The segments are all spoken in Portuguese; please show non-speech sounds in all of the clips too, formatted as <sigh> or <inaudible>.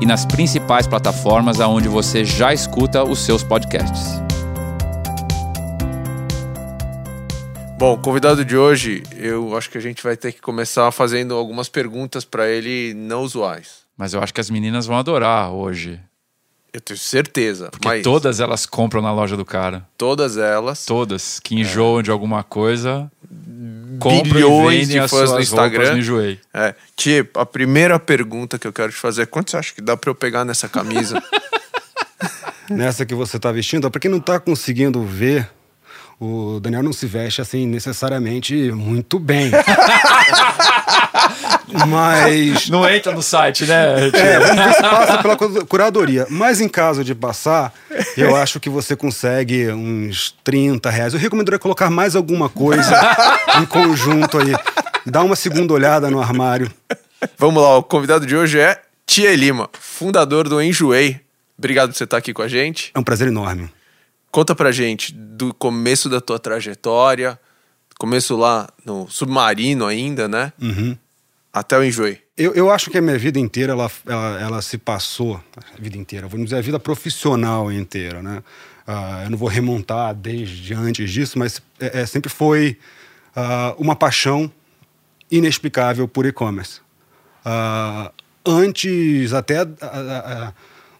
e nas principais plataformas aonde você já escuta os seus podcasts. Bom, convidado de hoje, eu acho que a gente vai ter que começar fazendo algumas perguntas para ele não usuais. Mas eu acho que as meninas vão adorar hoje. Eu tenho certeza. Porque mas todas elas compram na loja do cara. todas elas, Todas que enjoam de alguma coisa, compram bilhões e vendem de as fãs suas no Instagram. roupas no. É, tipo, a primeira pergunta que eu quero te fazer é quanto você acha que dá para eu pegar nessa camisa? <laughs> nessa que você está vestindo. Para quem não está conseguindo ver, o Daniel não se veste assim necessariamente muito bem. <laughs> Mas. Não entra no site, né? É, vamos ver se passa pela cu- curadoria. Mas em caso de passar, eu <laughs> acho que você consegue uns 30 reais. Eu recomendaria colocar mais alguma coisa em conjunto aí. Dá uma segunda olhada no armário. Vamos lá, o convidado de hoje é Tia Lima, fundador do Enjoei. Obrigado por você estar aqui com a gente. É um prazer enorme. Conta pra gente do começo da tua trajetória, começo lá no submarino ainda, né? Uhum. Até o Enjoei. Eu, eu acho que a minha vida inteira ela, ela, ela se passou, a vida inteira, vamos dizer, a vida profissional inteira, né? Ah, eu não vou remontar desde antes disso, mas é, é, sempre foi ah, uma paixão inexplicável por e-commerce. Ah, antes até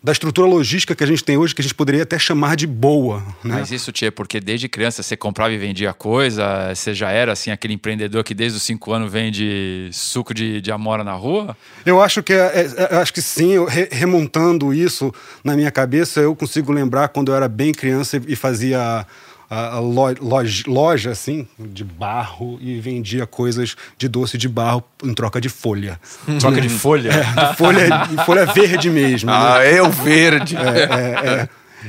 da estrutura logística que a gente tem hoje, que a gente poderia até chamar de boa. Né? Mas isso, Tia, porque desde criança você comprava e vendia coisa, você já era assim aquele empreendedor que desde os cinco anos vende suco de, de amora na rua? Eu acho que é, é, eu acho que sim, eu re- remontando isso na minha cabeça, eu consigo lembrar quando eu era bem criança e fazia a, a lo- loja, loja, assim, de barro e vendia coisas de doce de barro em troca de folha. Troca de folha? De folha, de folha verde mesmo. né? Ah, é o verde.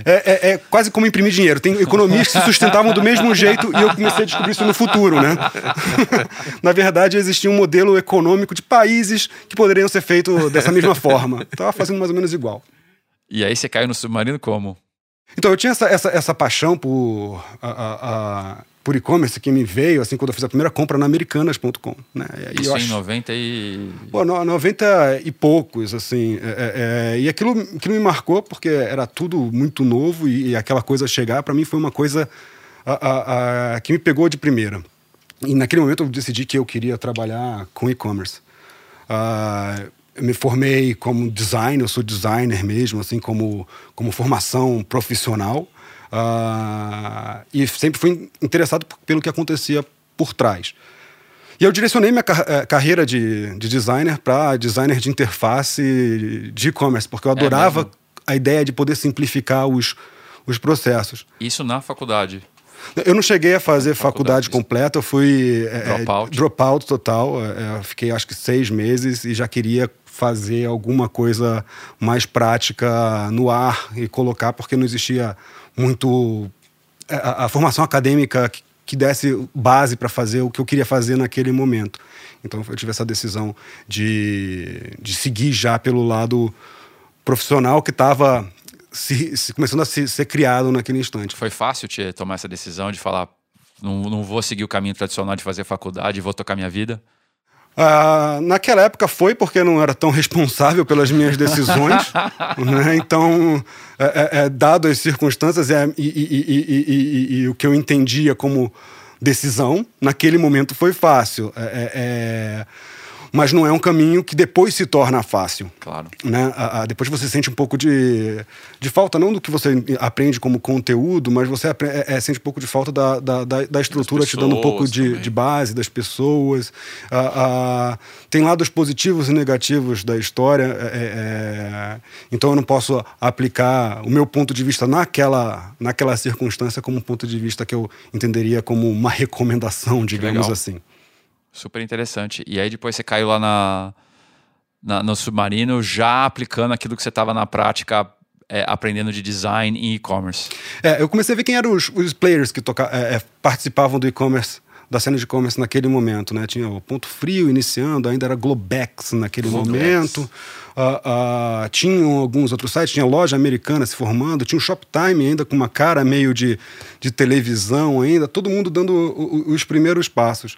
É, é, é quase como imprimir dinheiro. Tem economistas que se sustentavam do mesmo jeito e eu comecei a descobrir isso no futuro, né? <laughs> Na verdade, existia um modelo econômico de países que poderiam ser feitos dessa mesma forma. Estava fazendo mais ou menos igual. E aí você caiu no submarino como? Então, eu tinha essa, essa, essa paixão por, a- a- a- por e-commerce que me veio assim quando eu fiz a primeira compra na americanas.com. Né? E Isso eu em acho- 90 e... Pô, no- 90 e poucos, assim. é, é, é, e aquilo, aquilo me marcou porque era tudo muito novo e, e aquela coisa chegar, para mim, foi uma coisa a- a- a- que me pegou de primeira. E naquele momento eu decidi que eu queria trabalhar com e-commerce. Ah, eu me formei como designer, eu sou designer mesmo, assim, como, como formação profissional. Ah, e sempre fui interessado pelo que acontecia por trás. E eu direcionei minha car- eh, carreira de, de designer para designer de interface de e-commerce, porque eu adorava mesmo? a ideia de poder simplificar os, os processos. Isso na faculdade. Eu não cheguei a fazer faculdade, Faculdade. completa, eu fui eh, Dropout. dropout total. fiquei acho que seis meses e já queria fazer alguma coisa mais prática no ar e colocar, porque não existia muito eh, a, a formação acadêmica que, que desse base para fazer o que eu queria fazer naquele momento. Então eu tive essa decisão de, de seguir já pelo lado profissional que estava se, se- começando a se- ser criado naquele instante. Foi fácil, Tia, tomar essa decisão de falar não, não vou seguir o caminho tradicional de fazer faculdade, vou tocar minha vida? Ah, naquela época foi porque não era tão responsável pelas minhas decisões, <laughs> né? Então, é, é, é, dado as circunstâncias é, e, e- e- e- e- e- e o que eu entendia como decisão, naquele momento foi fácil. É, é, é, mas não é um caminho que depois se torna fácil. Claro. Né? A- a- depois você sente um pouco de, de falta, não do que você aprende como conteúdo, mas você apre- é, é, sente um pouco de falta da, da, da- da estrutura, te dando um pouco de, de base das pessoas. Ah, tem lados positivos e negativos da história, é, é, é, então eu não posso aplicar o meu ponto de vista naquela, naquela circunstância como um ponto de vista que eu entenderia como uma <laughs> recomendação, digamos assim. Super interessante. E aí depois você caiu lá na, na, no submarino já aplicando aquilo que você estava na prática é, aprendendo de design e e-commerce. É, eu comecei a ver quem eram os, os players que toca, é, é participavam do e-commerce da cena de e-commerce naquele momento, né? Tinha o Ponto Frio iniciando, ainda era Globex naquele Globex. momento. Uh, uh, tinham alguns outros sites, tinha loja americana se formando, tinha o Shoptime ainda com uma cara meio de, de televisão ainda, todo mundo dando os primeiros passos.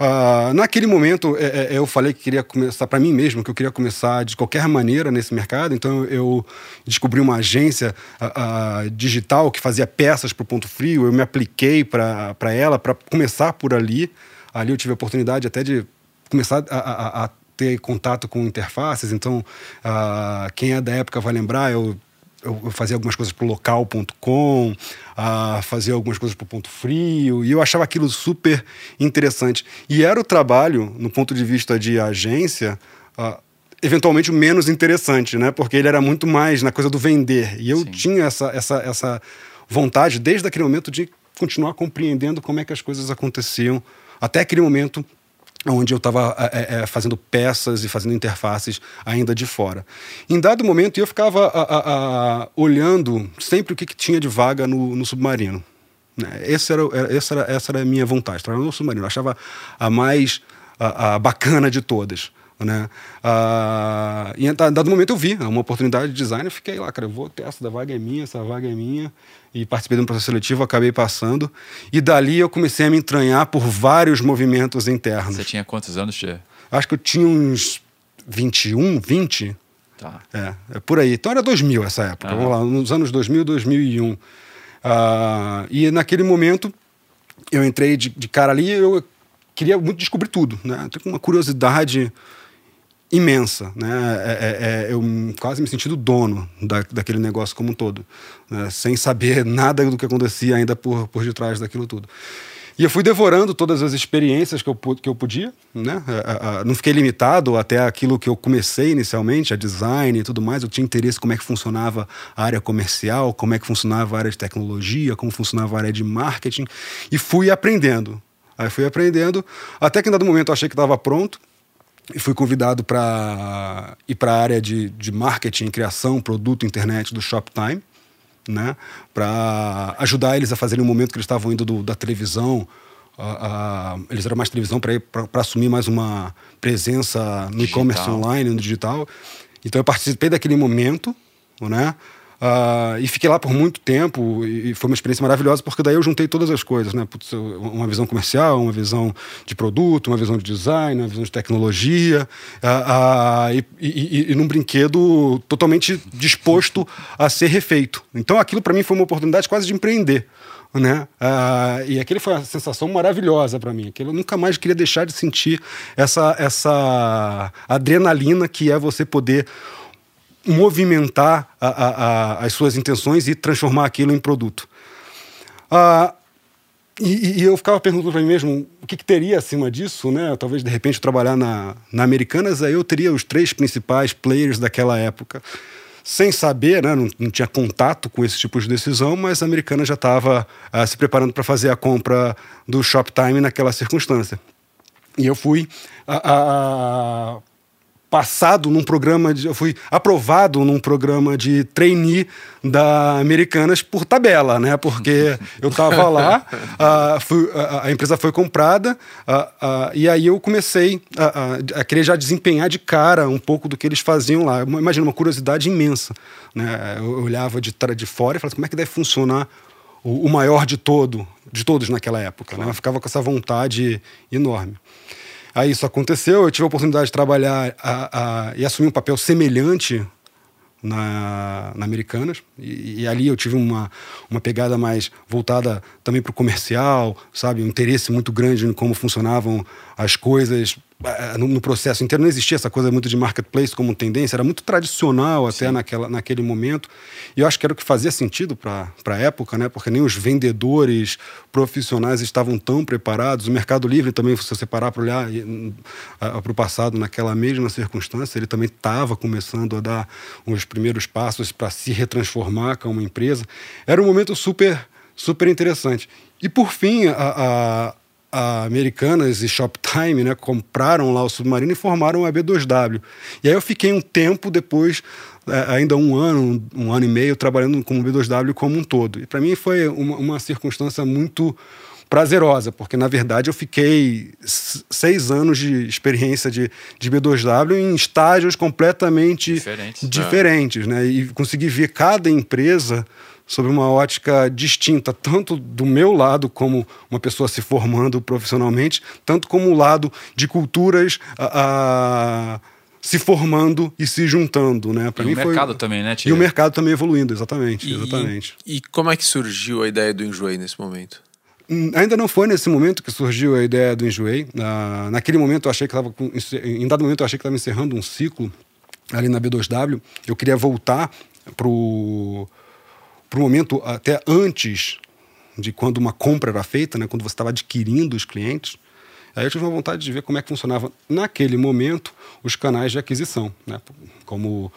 Uh, naquele momento, é, é, eu falei que queria começar para mim mesmo, que eu queria começar de qualquer maneira nesse mercado. Então, eu descobri uma agência uh, uh, digital que fazia peças para o Ponto Frio. Eu me apliquei para ela para começar por ali. Ali eu tive a oportunidade até de começar a, a, a ter contato com interfaces. Então, quem é da época vai lembrar, eu eu fazia algumas coisas para o local.com, uh, fazia algumas coisas para o Ponto Frio, e eu achava aquilo super interessante. E era o trabalho, no ponto de vista de agência, uh, eventualmente o menos interessante, né? Porque ele era muito mais na coisa do vender. E eu Sim. tinha essa, essa, essa vontade, desde aquele momento, de continuar compreendendo como é que as coisas aconteciam, até aquele momento onde eu estava é, é, fazendo peças e fazendo interfaces ainda de fora. Em dado momento, eu ficava a, a, a, olhando sempre o que, que, tinha de vaga no, no submarino. Né? Esse era, essa, era, essa era a minha vontade, trabalhar no submarino. Eu achava a mais a, bacana de todas. Né? Ah, e em dado momento eu vi uma oportunidade de design, eu fiquei lá, cara, eu vou ter essa da vaga é minha, essa vaga é minha, e participei de um processo seletivo, acabei passando, e dali eu comecei a me entranhar por vários movimentos internos. Você tinha quantos anos, Tchê? Acho que eu tinha uns 21, 20. Tá. É, é por aí. Então era 2000 essa época, vamos lá, nos anos 2000, 2001. Ah, e naquele momento eu entrei de, de cara ali, eu queria muito descobrir tudo, né? Tenho uma curiosidade imensa, né? É, é, é, eu quase me senti do dono da, daquele negócio como um todo, né? sem saber <laughs> nada do que acontecia ainda por, por detrás daquilo tudo. E eu fui devorando todas as experiências que eu, que eu podia, né? É, é, não fiquei limitado até aquilo que eu comecei inicialmente, a design e tudo mais. Eu tinha interesse como é que funcionava a área comercial, como é que funcionava a área de tecnologia, como funcionava a área de marketing, e fui aprendendo. Aí fui aprendendo, até que em dado momento eu achei que estava pronto, e fui convidado para ir para a área de, de marketing, criação, produto, internet do Shoptime, né? para ajudar eles a fazerem o momento que eles estavam indo do, da televisão. eles eram mais televisão para assumir mais uma presença no e-commerce online, no digital. Então eu participei daquele momento, né? Uh, e fiquei lá por muito tempo e foi uma experiência maravilhosa porque daí eu juntei todas as coisas, né? Putz, uma visão comercial, uma visão de produto, uma visão de design, uma visão de tecnologia uh, uh, e, e, e, num brinquedo totalmente disposto a ser refeito. Então aquilo para mim foi uma oportunidade quase de empreender. Né? e aquele foi uma sensação maravilhosa para mim. Aquilo eu nunca mais queria deixar de sentir essa, essa adrenalina que é você poder movimentar a, a, a, as suas intenções e transformar aquilo em produto. Ah, e, e, eu ficava perguntando para mim mesmo o que, que, teria acima disso, né? Talvez de repente trabalhar na, na Americanas, aí eu teria os três principais players daquela época. Sem saber, né? não, não tinha contato com esse tipo de decisão, mas a Americana já estava ah, se preparando para fazer a compra do Shoptime naquela circunstância. E eu fui a, passado num programa de, eu fui aprovado num programa de trainee da Americanas por tabela, né? Porque <laughs> eu estava lá, uh, fui, a, a, empresa foi comprada uh, uh, e aí eu comecei a, a, querer já desempenhar de cara um pouco do que eles faziam lá. Imagina uma curiosidade imensa, né? Eu olhava de, de fora e falava como é que deve funcionar o, o maior de todo, de todos naquela época, né? Eu ficava com essa vontade enorme. Aí isso aconteceu, eu tive a oportunidade de trabalhar a, a, e assumir um papel semelhante na, na Americanas. E, e, ali eu tive uma, uma pegada mais voltada também para o comercial, sabe? Um interesse muito grande em como funcionavam as coisas no, processo inteiro não existia essa coisa muito de marketplace como tendência, era muito tradicional até naquela, naquele momento. E eu acho que era o que fazia sentido para a época, né? porque nem os vendedores profissionais estavam tão preparados. O Mercado Livre também, se você parar para olhar para o passado naquela mesma circunstância, ele também estava começando a dar os primeiros passos para se retransformar como empresa. Era um momento super, super interessante. E por fim, a, a a Americanas e Shoptime né, compraram lá o submarino e formaram a B2W. E aí eu fiquei um tempo depois, é, ainda um ano, um ano e meio, trabalhando como B2W como um todo. E para mim foi uma, uma circunstância muito prazerosa, porque na verdade eu fiquei seis anos de experiência de, de B2W em estágios completamente diferentes, diferentes né? E consegui ver cada empresa sob uma ótica distinta, tanto do meu lado, como uma pessoa se formando profissionalmente, tanto como o lado de culturas a, a se formando e se juntando, né? Para mim o mercado também, né? Tia? E o mercado também evoluindo, exatamente, e, exatamente. E como é que surgiu a ideia do Enjoei nesse momento? Hum, ainda não foi nesse momento que surgiu a ideia do Enjoei. Na, naquele momento eu achei que estava, em dado momento eu achei que estava encerrando um ciclo ali na B2W. Eu queria voltar pro para o momento até antes de quando uma compra era feita, né, quando você estava adquirindo os clientes. Aí eu tive uma vontade de ver como é que funcionava naquele momento os canais de aquisição, né, como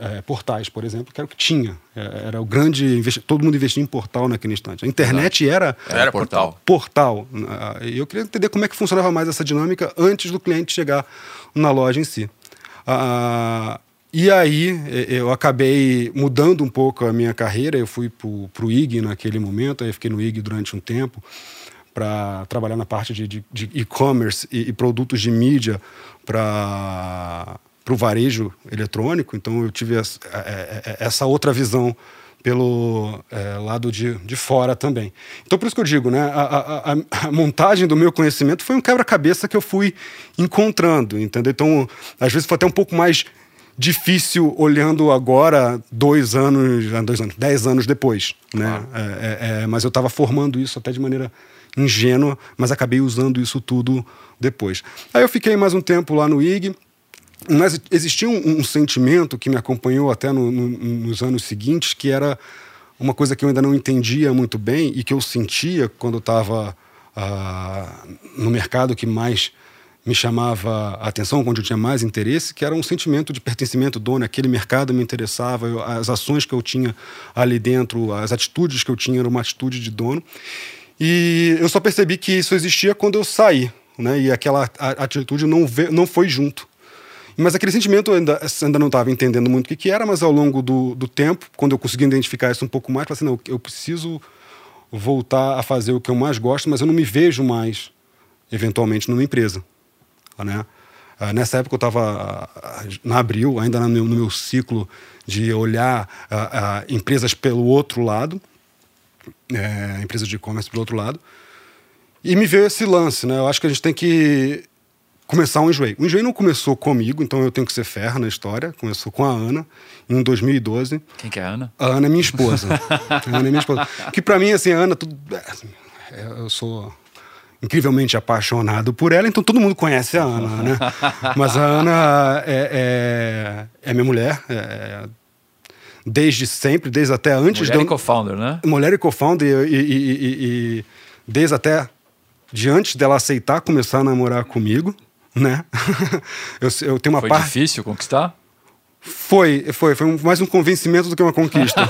é, portais, por exemplo, que era o que tinha. É, era o grande todo mundo investia em portal naquele instante. A internet era era portal. Portal. E eu queria entender como é que funcionava mais essa dinâmica antes do cliente chegar na loja em si. Ah, e aí eu acabei mudando um pouco a minha carreira. Eu fui para o IG naquele momento, aí fiquei no IG durante um tempo para trabalhar na parte de e-commerce e, e, produtos de mídia para o varejo eletrônico. Então eu tive essa, é, é, é, essa outra visão pelo é, lado de, de fora também. Então, por isso que eu digo, né, a, a, a montagem do meu conhecimento foi um quebra-cabeça que eu fui encontrando, entendeu? Então, às vezes foi até um pouco mais difícil olhando agora, dois anos, ah, dois anos, dez anos depois, né? Claro. É, é, é, mas eu estava formando isso até de maneira ingênua, mas acabei usando isso tudo depois. Aí eu fiquei mais um tempo lá no IG, mas existia um, um sentimento que me acompanhou até no, no, nos anos seguintes, que era uma coisa que eu ainda não entendia muito bem e que eu sentia quando eu estava ah, no mercado que mais me chamava a atenção, onde eu tinha mais interesse, que era um sentimento de pertencimento dono, aquele mercado me interessava, eu, as ações que eu tinha ali dentro, as atitudes que eu tinha era uma atitude de dono. E eu só percebi que isso existia quando eu saí, né? E aquela atitude não, veio, não foi junto. Mas aquele sentimento eu ainda, ainda não estava entendendo muito o que, que, era, mas ao longo do, do tempo, quando eu consegui identificar isso um pouco mais, falei assim, não, eu preciso voltar a fazer o que eu mais gosto, mas eu não me vejo mais, eventualmente, numa empresa. Né? Uh, nessa época eu estava uh, na Abril, ainda no meu, no meu ciclo de olhar uh, empresas pelo outro lado, é, empresas de e-commerce pelo outro lado, e me veio esse lance. Né? Eu acho que a gente tem que começar um enjoei. O enjoei não começou comigo, então eu tenho que ser ferro na história. Começou com a Ana, em 2012. Quem que é a Ana? A Ana é minha esposa. <laughs> a Ana é minha esposa. Que para mim, assim, a Ana, tudo, é, eu sou incrivelmente apaixonado por ela, então todo mundo conhece a Ana, né? Mas a Ana é, é, é minha mulher, é, desde sempre, desde até antes... Mulher de eu... e co-founder, né? Mulher e co-founder, e, e, e, e, desde até de antes dela aceitar começar a namorar comigo, né? <laughs> eu, eu tenho uma Foi parte... difícil conquistar? Foi, foi, foi mais um convencimento do que uma conquista. <laughs>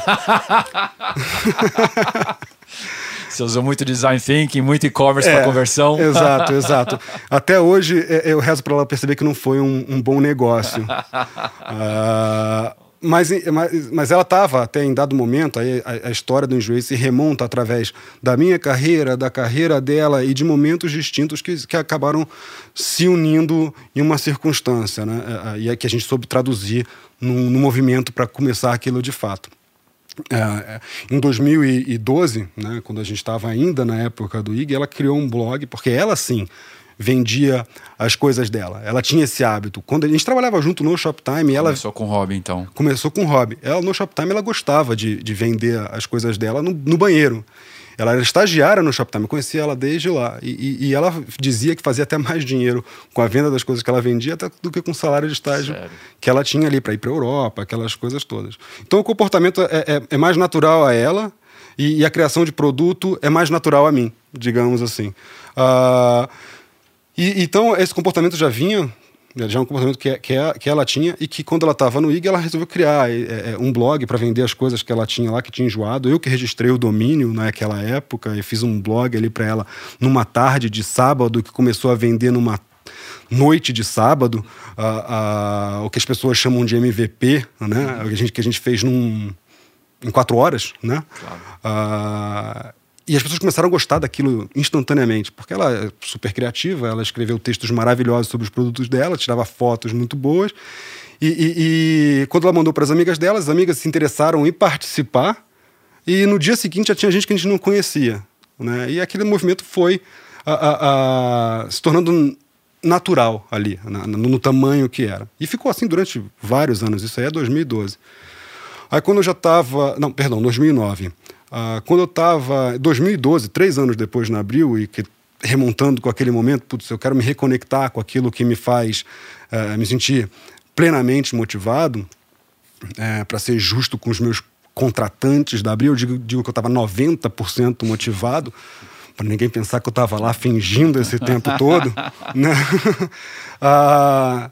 Você usou muito design thinking, muito e-commerce é, para conversão. Exato, <laughs> exato. Até hoje é, eu rezo para ela perceber que não foi um, um bom negócio. uh, <laughs> mas, mas, mas ela estava até em dado momento, aí a, a, história do Enjoei se remonta através da minha carreira, da carreira dela e de momentos distintos que, que acabaram se unindo em uma circunstância, né? E é que a gente soube traduzir num, num movimento para começar aquilo de fato. É, é, em 2012, né, quando a gente estava ainda na época do IG, ela criou um blog, porque ela sim vendia as coisas dela. Ela tinha esse hábito. Quando a gente trabalhava junto no Shoptime, ela começou com o hobby então. Começou com o hobby. Ela no Shoptime ela gostava de, de vender as coisas dela no, no banheiro. Ela era estagiária no Shoptime, eu conhecia ela desde lá. E, e, e, ela dizia que fazia até mais dinheiro com a venda das coisas que ela vendia do que com o salário de estágio Sério? que ela tinha ali para ir para a Europa, aquelas coisas todas. Então o comportamento é, é, é mais natural a ela e, e, a criação de produto é mais natural a mim, digamos assim. Uh, então esse comportamento já vinha Já é um comportamento que, que, que ela tinha e que quando ela estava no IG, ela resolveu criar é, é, um blog para vender as coisas que ela tinha lá, que tinha enjoado. Eu que registrei o domínio naquela época e fiz um blog ali para ela numa tarde de sábado que começou a vender numa noite de sábado, o que as pessoas chamam de MVP, né? a gente, que a gente fez num, em quatro horas, né? Claro. E as pessoas começaram a gostar daquilo instantaneamente, porque ela é super criativa, ela escreveu textos maravilhosos sobre os produtos dela, tirava fotos muito boas. E, e, e quando ela mandou para as amigas dela, as amigas se interessaram em participar. E no dia seguinte já tinha gente que a gente não conhecia. Né? E aquele movimento foi a, a, a, se tornando natural ali, na, no, no, tamanho que era. E ficou assim durante vários anos, isso aí é 2012. Aí quando eu já estava, não, perdão, 2009. Ah, quando eu estava, 2012, três anos depois na Abril, e que, remontando com aquele momento, putz, eu quero me reconectar com aquilo que me faz uh, me sentir plenamente motivado, uh, para ser justo com os meus contratantes da Abril, eu digo, digo que eu estava 90% motivado, para ninguém pensar que eu estava lá fingindo esse tempo todo. <laughs> Né? <laughs> ah,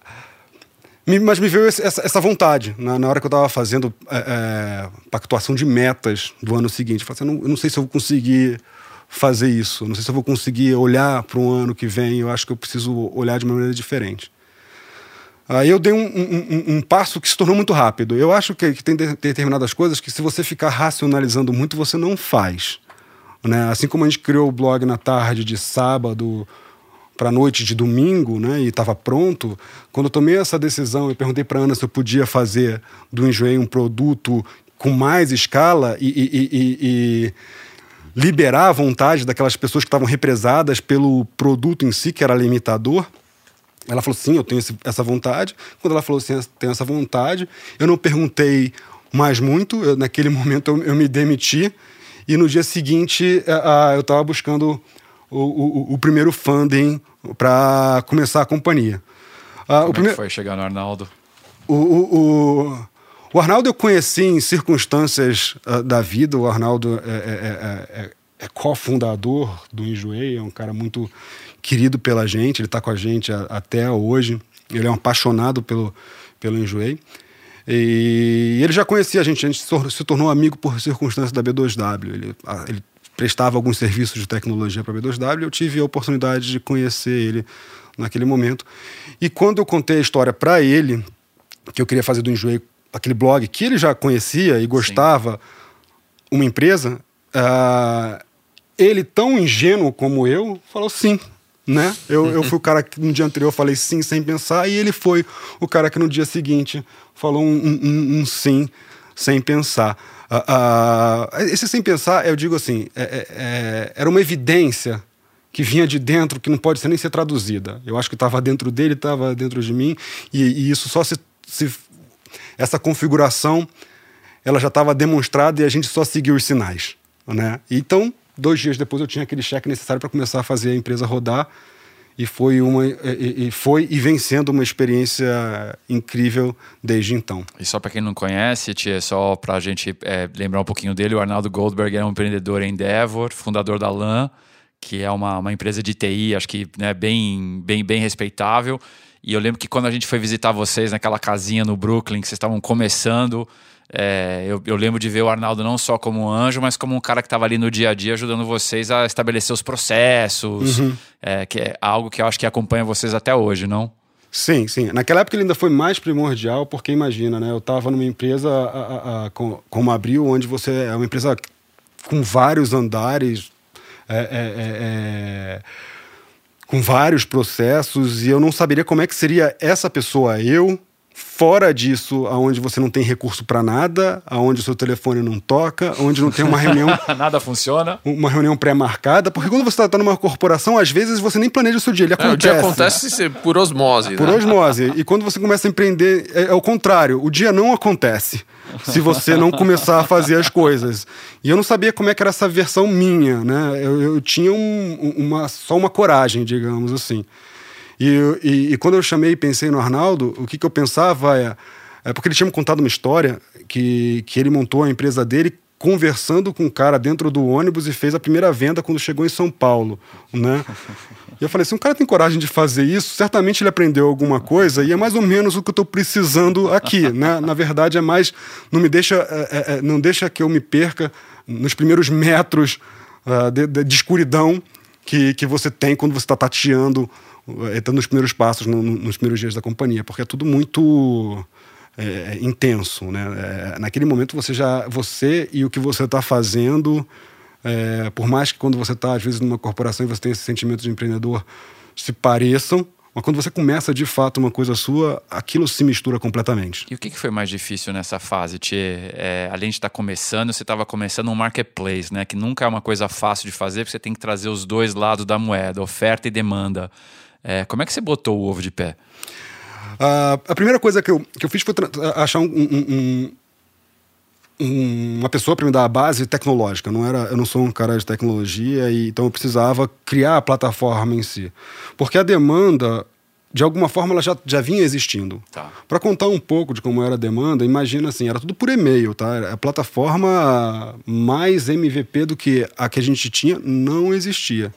mas me veio essa, vontade na, hora que eu estava fazendo é, é, pactuação de metas do ano seguinte. Eu, falei assim, eu não sei se eu vou conseguir fazer isso, não sei se eu vou conseguir olhar para um ano que vem. Eu acho que eu preciso olhar de uma maneira diferente. Aí eu dei um, um, um, passo que se tornou muito rápido. Eu acho que, que tem determinadas coisas que, se você ficar racionalizando muito, você não faz. Né? Assim como a gente criou o blog na tarde de sábado para a noite de domingo, né, e estava pronto. Quando eu tomei essa decisão, eu perguntei para Ana se eu podia fazer do Enjoei um produto com mais escala e, e, e, e liberar a vontade daquelas pessoas que estavam represadas pelo produto em si, que era limitador. Ela falou: sim, eu tenho essa vontade. Quando ela falou assim, tenho essa vontade, eu não perguntei mais muito. Eu, naquele <laughs> momento eu, eu me demiti e no dia seguinte, eu estava buscando o, o, o primeiro funding para começar a companhia. Uh, Como o primeiro... foi chegar no Arnaldo? O, o, o, Arnaldo eu conheci em circunstâncias uh, da vida. O Arnaldo é, é, é, é, é cofundador do Enjoei, é um cara muito querido pela gente, ele está com a gente a, até hoje. Ele é um apaixonado pelo, pelo Enjoei. E ele já conhecia a gente, a gente se tornou amigo por circunstâncias da B2W. Ele, ele prestava alguns serviços de tecnologia para a B2W, eu tive a oportunidade de conhecer ele naquele momento. E quando eu contei a história para ele, que eu queria fazer do Enjoei aquele blog que ele já conhecia e gostava, Sim. uma empresa, uh, ele, tão ingênuo como eu, falou sim. Né? Eu, eu fui o cara que no dia anterior falei sim sem pensar, e ele foi o cara que no dia seguinte falou um, um, um sim sem pensar. Esse sem pensar, eu digo assim, é, é, é, era uma evidência que vinha de dentro, que não pode ser nem ser traduzida. Eu acho que estava dentro dele, estava dentro de mim, e, e isso só se, se, Essa configuração, ela já estava demonstrada e a gente só seguiu os sinais. Né? Então, dois dias depois, eu tinha aquele cheque necessário para começar a fazer a empresa rodar e foi uma e, e foi e vem sendo uma experiência incrível desde então. E só para quem não conhece, tia, só para a gente é, lembrar um pouquinho dele, o Arnaldo Goldberg é um empreendedor em Endeavor, fundador da LAN, que é uma, uma empresa de TI, acho que né, bem, bem, bem respeitável. E eu lembro que quando a gente foi visitar vocês naquela casinha no Brooklyn, que vocês estavam começando, é, eu, eu, lembro de ver o Arnaldo não só como um anjo, mas como um cara que estava ali no dia a dia ajudando vocês a estabelecer os processos, uhum. é, que é algo que eu acho que acompanha vocês até hoje, não? Sim, sim. Naquela época ele ainda foi mais primordial, porque imagina, né? Eu estava numa empresa a, a, a, com, como Abril, onde você é uma empresa com vários andares, é, é, é, é, com vários processos, e eu não saberia como é que seria essa pessoa, eu, Fora disso, aonde você não tem recurso para nada, aonde o seu telefone não toca, onde não tem uma reunião. <laughs> nada funciona. Uma reunião pré-marcada, porque quando você está numa corporação, às vezes você nem planeja o seu dia. Ele acontece. É, o dia acontece por osmose. Por né? osmose. E quando você começa a empreender, é, é o contrário. O dia não acontece se você não começar a fazer as coisas. E eu não sabia como é que era essa versão minha, né? Eu, eu tinha um, uma, só uma coragem, digamos assim. E, e, e, quando eu chamei e pensei no Arnaldo, o que, que eu pensava é, é. Porque ele tinha me contado uma história que, que ele montou a empresa dele conversando com um cara dentro do ônibus e fez a primeira venda quando chegou em São Paulo, né? E eu falei, se um cara tem coragem de fazer isso, certamente ele aprendeu alguma coisa e é mais ou menos o que eu estou precisando aqui, né? Na verdade é mais, não me deixa, é, é, não deixa que eu me perca nos primeiros metros uh, de, de, de, escuridão que, que você tem quando você está tateando, entrando nos primeiros passos, no, nos primeiros dias da companhia, porque é tudo muito é, intenso, né? É, naquele momento você já, você e o que você está fazendo, é, por mais que quando você está às vezes numa corporação e você tem esse sentimento de empreendedor se pareçam, mas quando você começa de fato uma coisa sua, aquilo se mistura completamente. E o que foi mais difícil nessa fase, Tchê? É, além de estar tá começando, você estava começando um marketplace, né? Que nunca é uma coisa fácil de fazer, porque você tem que trazer os dois lados da moeda, oferta e demanda. É, como é que você botou o ovo de pé? Uh, a primeira coisa que eu, que eu fiz foi achar um, um, um, uma pessoa para me dar a base tecnológica. Não era, eu não sou um cara de tecnologia, e, então eu precisava criar a plataforma em si. Porque a demanda, de alguma forma, ela já, já vinha existindo. Tá. Para contar um pouco de como era a demanda, imagina assim, era tudo por e-mail, tá? A plataforma mais MVP do que a que a gente tinha não existia.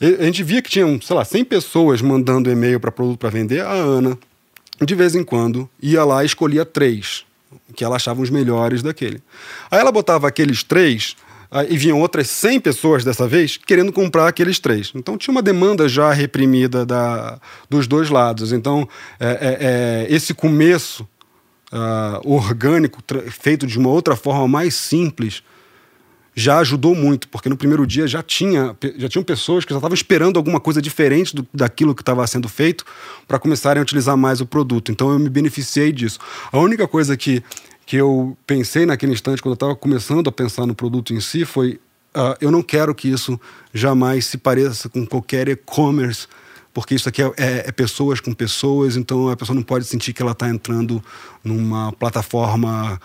A gente via que tinham, sei lá, 100 pessoas mandando e-mail para produto para vender. A Ana, de vez em quando, ia lá e escolhia três, que ela achava os melhores daquele. Aí ela botava aqueles três e vinham outras 100 pessoas dessa vez querendo comprar aqueles três. Então tinha uma demanda já reprimida da, dos dois lados. Então é, é, é, esse começo uh, orgânico, feito de uma outra forma mais simples, já ajudou muito, porque no primeiro dia já tinha já tinham pessoas que já estavam esperando alguma coisa diferente do, daquilo que estava sendo feito para começarem a utilizar mais o produto. Então eu me beneficiei disso. A única coisa que, que eu pensei naquele instante, quando eu estava começando a pensar no produto em si, foi: uh, eu não quero que isso jamais se pareça com qualquer e-commerce porque isso aqui é, é, é, pessoas com pessoas, então a pessoa não pode sentir que ela está entrando numa plataforma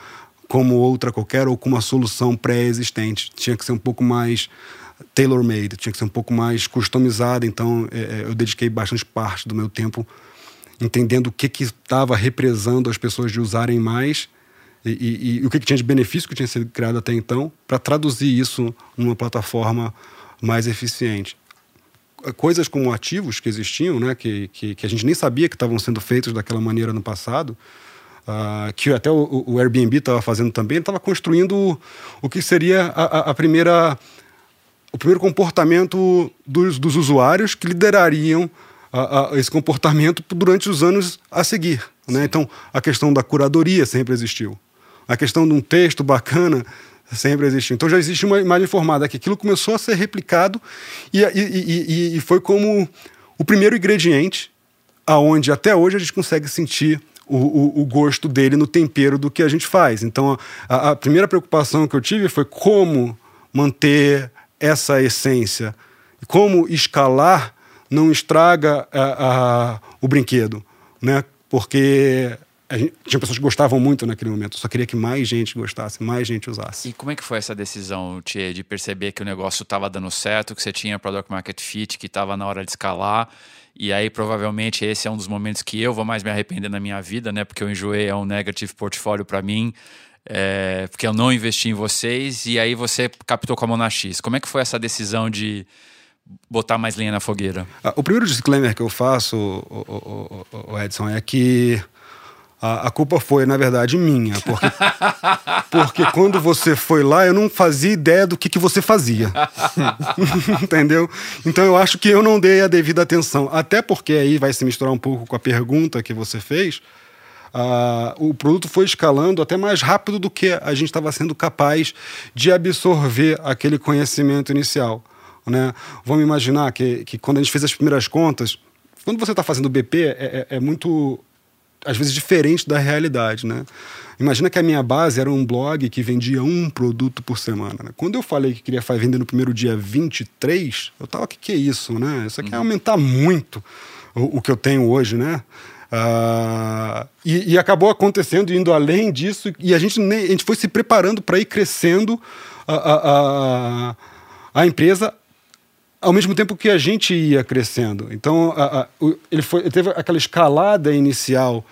como outra qualquer ou com uma solução pré-existente. Tinha que ser um pouco mais tailor-made, tinha que ser um pouco mais customizada. Então, é, é eu dediquei bastante parte do meu tempo entendendo o que estava represando as pessoas de usarem mais e, e, e o que, que, tinha de benefício que tinha sido criado até então para traduzir isso numa plataforma mais eficiente. Coisas como ativos que existiam, né, que, que, que a gente nem sabia que estavam sendo feitos daquela maneira no passado, Uh, que até o, o Airbnb estava fazendo também, estava construindo o, o, que seria a, a, primeira, o primeiro comportamento dos, dos usuários que liderariam a, esse comportamento durante os anos a seguir. Né? Então, a questão da curadoria sempre existiu. A questão de um texto bacana sempre existiu. Então, já existe uma imagem formada que aquilo começou a ser replicado e, e, e, e foi como o primeiro ingrediente aonde até hoje a gente consegue sentir o, o, o, gosto dele no tempero do que a gente faz. Então, a, a, primeira preocupação que eu tive foi como manter essa essência, como escalar não estraga a, a, o brinquedo, né? Porque Gente, tinha pessoas que gostavam muito naquele momento. Eu só queria que mais gente gostasse, mais gente usasse. E como é que foi essa decisão, Tia, de perceber que o negócio estava dando certo, que você tinha Product Market Fit, que estava na hora de escalar? E aí, provavelmente, esse é um dos momentos que eu vou mais me arrepender na minha vida, né? Porque eu enjoei, é um negative portfólio para mim. É, porque eu não investi em vocês e aí você captou com a mão na X. Como é que foi essa decisão de botar mais lenha na fogueira? Ah, o primeiro disclaimer que eu faço, o, o, o Edson, é que a, a, culpa foi, na verdade, minha. Porque, <laughs> porque quando você foi lá, eu não fazia ideia do que, que você fazia. <laughs> Entendeu? Então eu acho que eu não dei a devida atenção. Até porque aí vai se misturar um pouco com a pergunta que você fez. Uh, o produto foi escalando até mais rápido do que a gente estava sendo capaz de absorver aquele conhecimento inicial. Né? Vamos imaginar que, que quando a gente fez as primeiras contas, quando você está fazendo BP, é, é, é muito às vezes diferente da realidade, né? Imagina que a minha base era um blog que vendia um produto por semana. Né? Quando eu falei que queria vender no primeiro dia 23, eu tava, o que, que é isso, né? Isso aqui é uhum. aumentar muito o, o, que eu tenho hoje, né? Uh, e, e, acabou acontecendo, indo além disso, e a gente, nem, a gente foi se preparando para ir crescendo a, a, a, a empresa ao mesmo tempo que a gente ia crescendo. Então, a, a, ele, foi, ele teve aquela escalada inicial,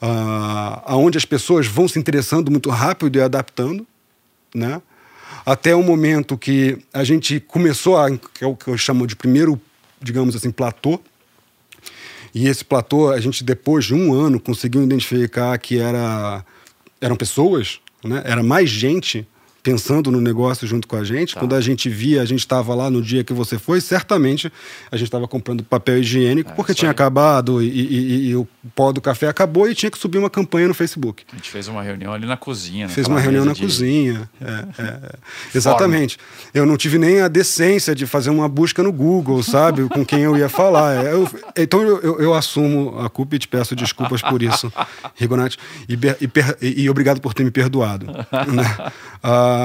uh, aonde as pessoas vão se interessando muito rápido e adaptando. né? Até o momento que a gente começou a, que é o que eu chamo de primeiro, digamos assim, platô. E esse platô, a gente depois de um ano conseguiu identificar que era, eram pessoas, né? Era mais gente pensando no negócio junto com a gente. Tá. Quando a gente via, a gente estava lá no dia que você foi, certamente a gente estava comprando papel higiênico é, porque tinha aí. acabado e, e, e, o pó do café acabou e tinha que subir uma campanha no Facebook. A gente fez uma reunião ali na cozinha. Fez uma reunião na de... cozinha. É, é, é. exatamente. Eu não tive nem a decência de fazer uma busca no Google, sabe? com quem eu ia falar. É, eu, então eu, eu, eu, assumo a culpa e te peço desculpas por isso, Rigonati. E, e, obrigado por ter me perdoado. Né? Ah,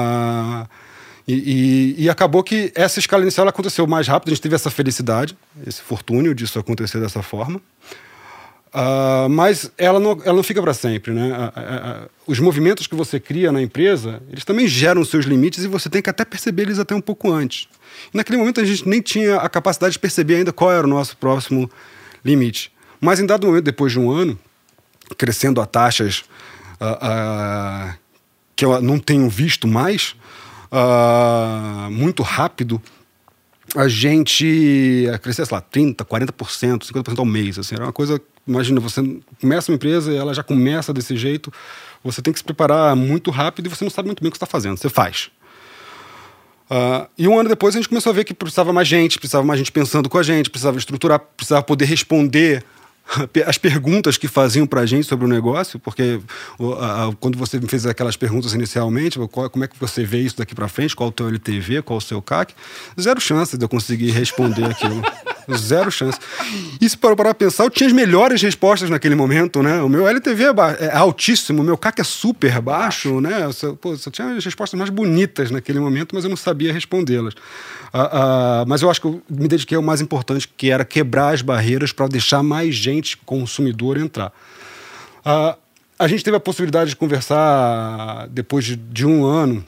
e, e, e, acabou que essa escala inicial aconteceu mais rápido, a gente teve essa felicidade, esse fortúnio disso acontecer dessa forma. Uh, mas ela não, ela não fica para sempre. Né? Uh, uh, os movimentos que você cria na empresa, eles também geram seus limites e você tem que até perceber eles até um pouco antes. E naquele momento a gente nem tinha a capacidade de perceber ainda qual era o nosso próximo limite. Mas em dado momento, depois de um ano, crescendo a taxas que eu não tenho visto mais, uh, muito rápido, a gente crescer, sei lá, 30%, 40%, 50% ao mês. Assim, era uma coisa. Imagina, você começa uma empresa e ela já começa desse jeito, você tem que se preparar muito rápido e você não sabe muito bem o que está fazendo, você faz. Uh, e um ano depois a gente começou a ver que precisava mais gente, precisava mais gente pensando com a gente, precisava estruturar, precisava poder responder as perguntas que faziam para a gente sobre o negócio, porque quando você me fez aquelas perguntas inicialmente, como é que você vê isso daqui para frente, qual o teu LTV, qual o seu CAC, zero chance de eu conseguir responder aquilo. <laughs> Zero chance. E se para para pensar, eu tinha as melhores respostas naquele momento, né? O meu LTV é, é altíssimo, o meu CAC é super baixo, né? Eu, pô, tinha as respostas mais bonitas naquele momento, mas eu não sabia respondê-las. Uh, uh, mas eu acho que eu me dediquei ao mais importante, que era quebrar as barreiras para deixar mais gente consumidor entrar. Uh, a gente teve a possibilidade de conversar depois de, de um ano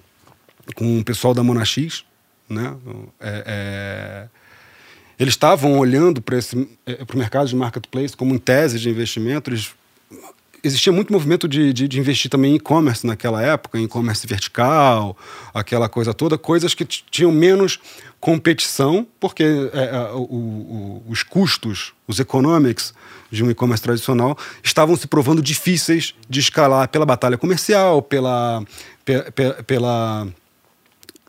com o pessoal da Monax, né? É, é, eles estavam olhando para é, o mercado de marketplace como tese de investimento. Eles existia muito movimento de, de, de investir também em e-commerce naquela época, em e-commerce vertical, aquela coisa toda, coisas que tinham menos competição, porque é, é o, o, os custos, os economics de um e-commerce tradicional estavam se provando difíceis de escalar pela batalha comercial, pela, pela, pela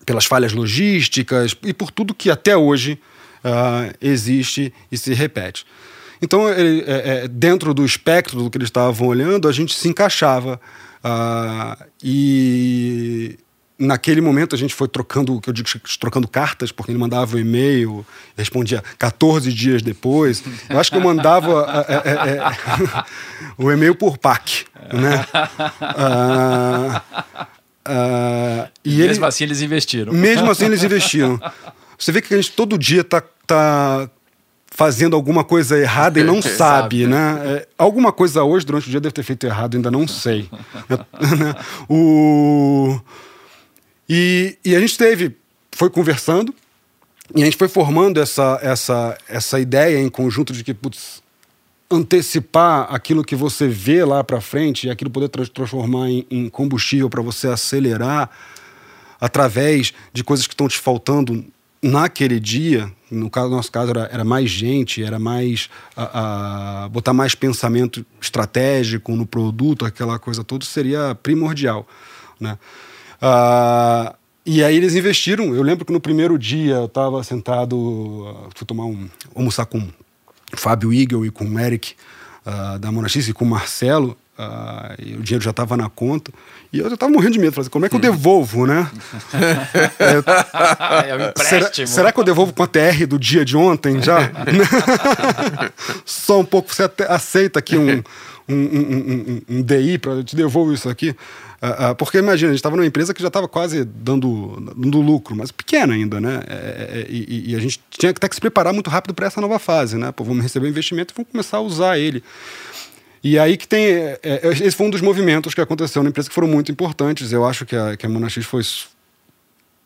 pelas falhas logísticas e por tudo que até hoje uh, existe e se repete. Então, ele, é, é, dentro do espectro do que eles estavam olhando, a gente se encaixava. Uh, e naquele momento a gente foi trocando, que eu digo, trocando cartas, porque ele mandava um e-mail, respondia 14 dias depois. Eu acho que eu mandava <laughs> é, é, é, <laughs> o e-mail por PAC. Né? Uh, uh, e mesmo ele, assim eles investiram. Mesmo assim eles investiram. Você vê que a gente todo dia está tá fazendo alguma coisa errada e não <laughs> sabe, né? É, alguma coisa hoje, durante o dia, deve ter feito errado, ainda não sei. <laughs> Né? o... E, e a gente teve, foi conversando, e a gente foi formando essa, essa, essa ideia em conjunto de que, putz, antecipar aquilo que você vê lá para frente e aquilo poder tra transformar em, em combustível para você acelerar através de coisas que estão te faltando naquele dia, no, caso, no nosso caso era, era mais gente, era mais a, a, botar mais pensamento estratégico no produto, aquela coisa toda seria primordial, né? Ah, e aí eles investiram. Eu lembro que no primeiro dia eu estava sentado, fui tomar um almoçar com o Fábio Igel e com o Eric uh, da Monaxis e com o Marcelo. Uh, o dinheiro já estava na conta. E eu já estava morrendo de medo. Falei, assim, como é que eu devolvo, né? <laughs> é, é um <laughs> será, será, que eu devolvo com a TR do dia de ontem já? <laughs> Só um pouco. Você aceita aqui um, um, um, um, um DI para eu te devolvo isso aqui? Uh, uh, porque imagina, a gente estava numa empresa que já estava quase dando, dando lucro, mas pequena ainda, né? É, é, é e, e, a gente tinha que ter que se preparar muito rápido para essa nova fase, né? Pô, vamos receber o investimento e vamos começar a usar ele. E aí que tem. É, é, esse foi um dos movimentos que aconteceu na empresa que foram muito importantes. Eu acho que a, que a Monax foi.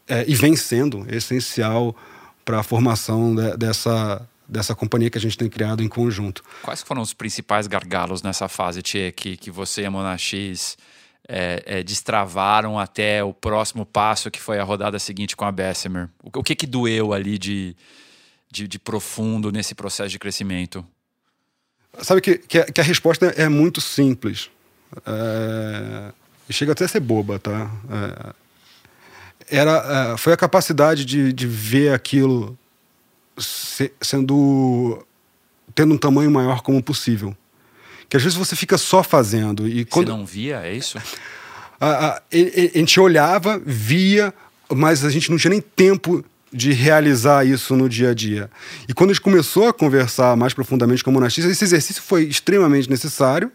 É, e vem sendo essencial para a formação de, dessa, dessa companhia que a gente tem criado em conjunto. Quais foram os principais gargalos nessa fase, Tchê, que, que você e a Monax é, é, destravaram até o próximo passo, que foi a rodada seguinte com a Bessemer? O, o que que doeu ali de, de, de, profundo nesse processo de crescimento? Sabe que, que, a, que a resposta é muito simples. É, chega até a ser boba, tá? É, era, é, foi a capacidade de, de ver aquilo se, sendo tendo um tamanho maior como possível que às vezes você fica só fazendo. E quando... Você não via, é isso? A, a, a, a gente olhava, via, mas a gente não tinha nem tempo de realizar isso no dia a dia. E quando a gente começou a conversar mais profundamente com o monastista, esse exercício foi extremamente necessário